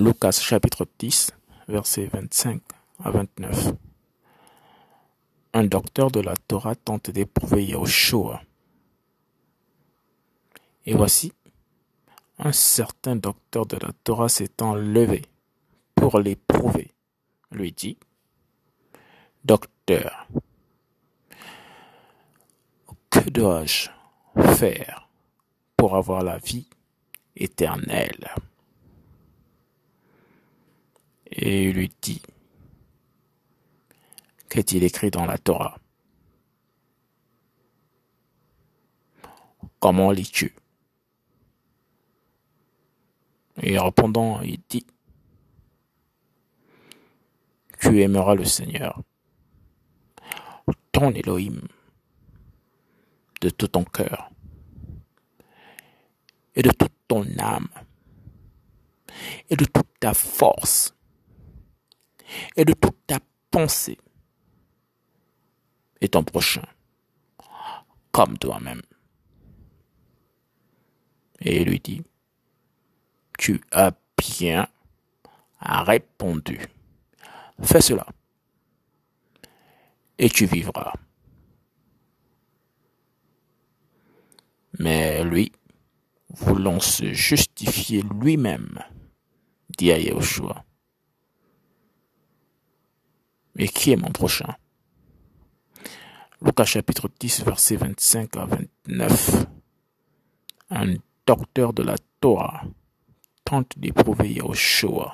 Lucas chapitre 10, versets 25 à 29. Un docteur de la Torah tente d'éprouver Yahushua. Et voici, un certain docteur de la Torah s'étant levé pour l'éprouver, lui dit, Docteur, que dois-je faire pour avoir la vie éternelle? Et il lui dit, Qu'est-il écrit dans la Torah? Comment lis-tu? Et répondant, il dit, Tu aimeras le Seigneur, ton Elohim, de tout ton cœur et de toute ton âme et de toute ta force et de toute ta pensée et ton prochain comme toi-même. Et il lui dit, tu as bien répondu. Fais cela et tu vivras. Mais lui, voulant se justifier lui-même, dit à Yahushua, Et qui est mon prochain? Lucas chapitre 10, verset 25 à 29. Un docteur de la Torah tente d'éprouver Yahushua